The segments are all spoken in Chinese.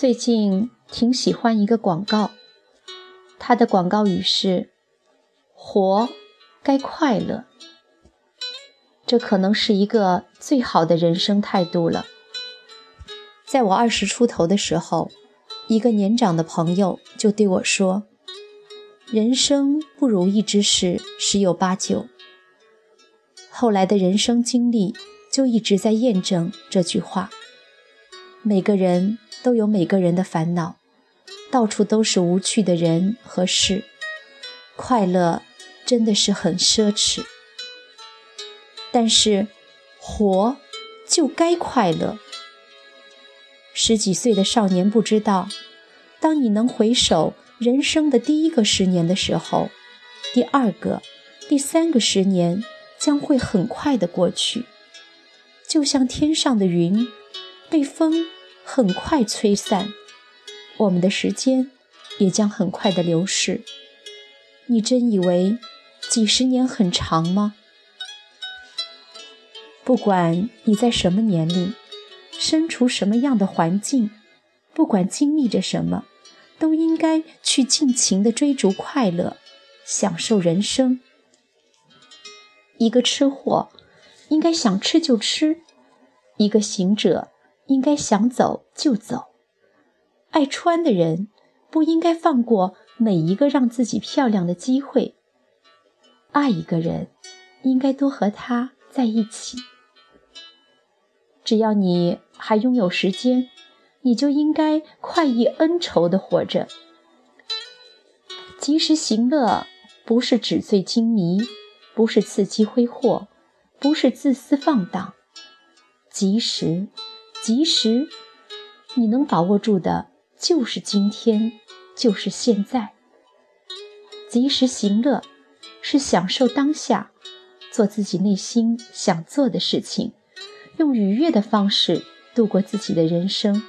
最近挺喜欢一个广告，它的广告语是“活该快乐”，这可能是一个最好的人生态度了。在我二十出头的时候，一个年长的朋友就对我说：“人生不如意之事十有八九。”后来的人生经历就一直在验证这句话。每个人都有每个人的烦恼，到处都是无趣的人和事，快乐真的是很奢侈。但是，活就该快乐。十几岁的少年不知道，当你能回首人生的第一个十年的时候，第二个、第三个十年将会很快的过去，就像天上的云。被风很快吹散，我们的时间也将很快的流逝。你真以为几十年很长吗？不管你在什么年龄，身处什么样的环境，不管经历着什么，都应该去尽情的追逐快乐，享受人生。一个吃货应该想吃就吃，一个行者。应该想走就走，爱穿的人不应该放过每一个让自己漂亮的机会。爱一个人，应该多和他在一起。只要你还拥有时间，你就应该快意恩仇的活着。及时行乐，不是纸醉金迷，不是伺机挥霍，不是自私放荡，及时。及时，你能把握住的，就是今天，就是现在。及时行乐，是享受当下，做自己内心想做的事情，用愉悦的方式度过自己的人生。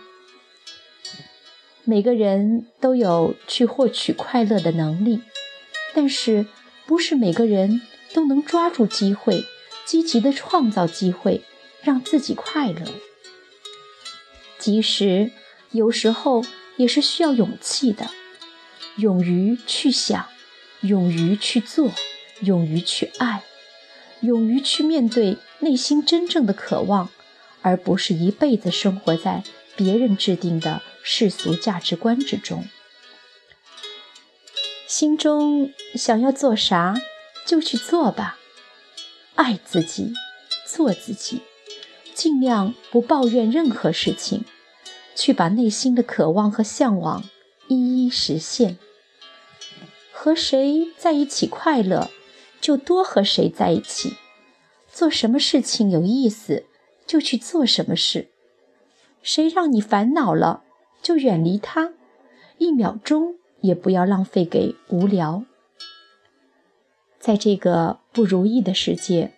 每个人都有去获取快乐的能力，但是不是每个人都能抓住机会，积极的创造机会，让自己快乐。即使有时候也是需要勇气的，勇于去想，勇于去做，勇于去爱，勇于去面对内心真正的渴望，而不是一辈子生活在别人制定的世俗价值观之中。心中想要做啥，就去做吧，爱自己，做自己。尽量不抱怨任何事情，去把内心的渴望和向往一一实现。和谁在一起快乐，就多和谁在一起；做什么事情有意思，就去做什么事。谁让你烦恼了，就远离他，一秒钟也不要浪费给无聊。在这个不如意的世界，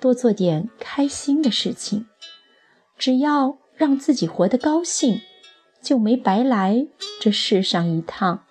多做点开心的事情。只要让自己活得高兴，就没白来这世上一趟。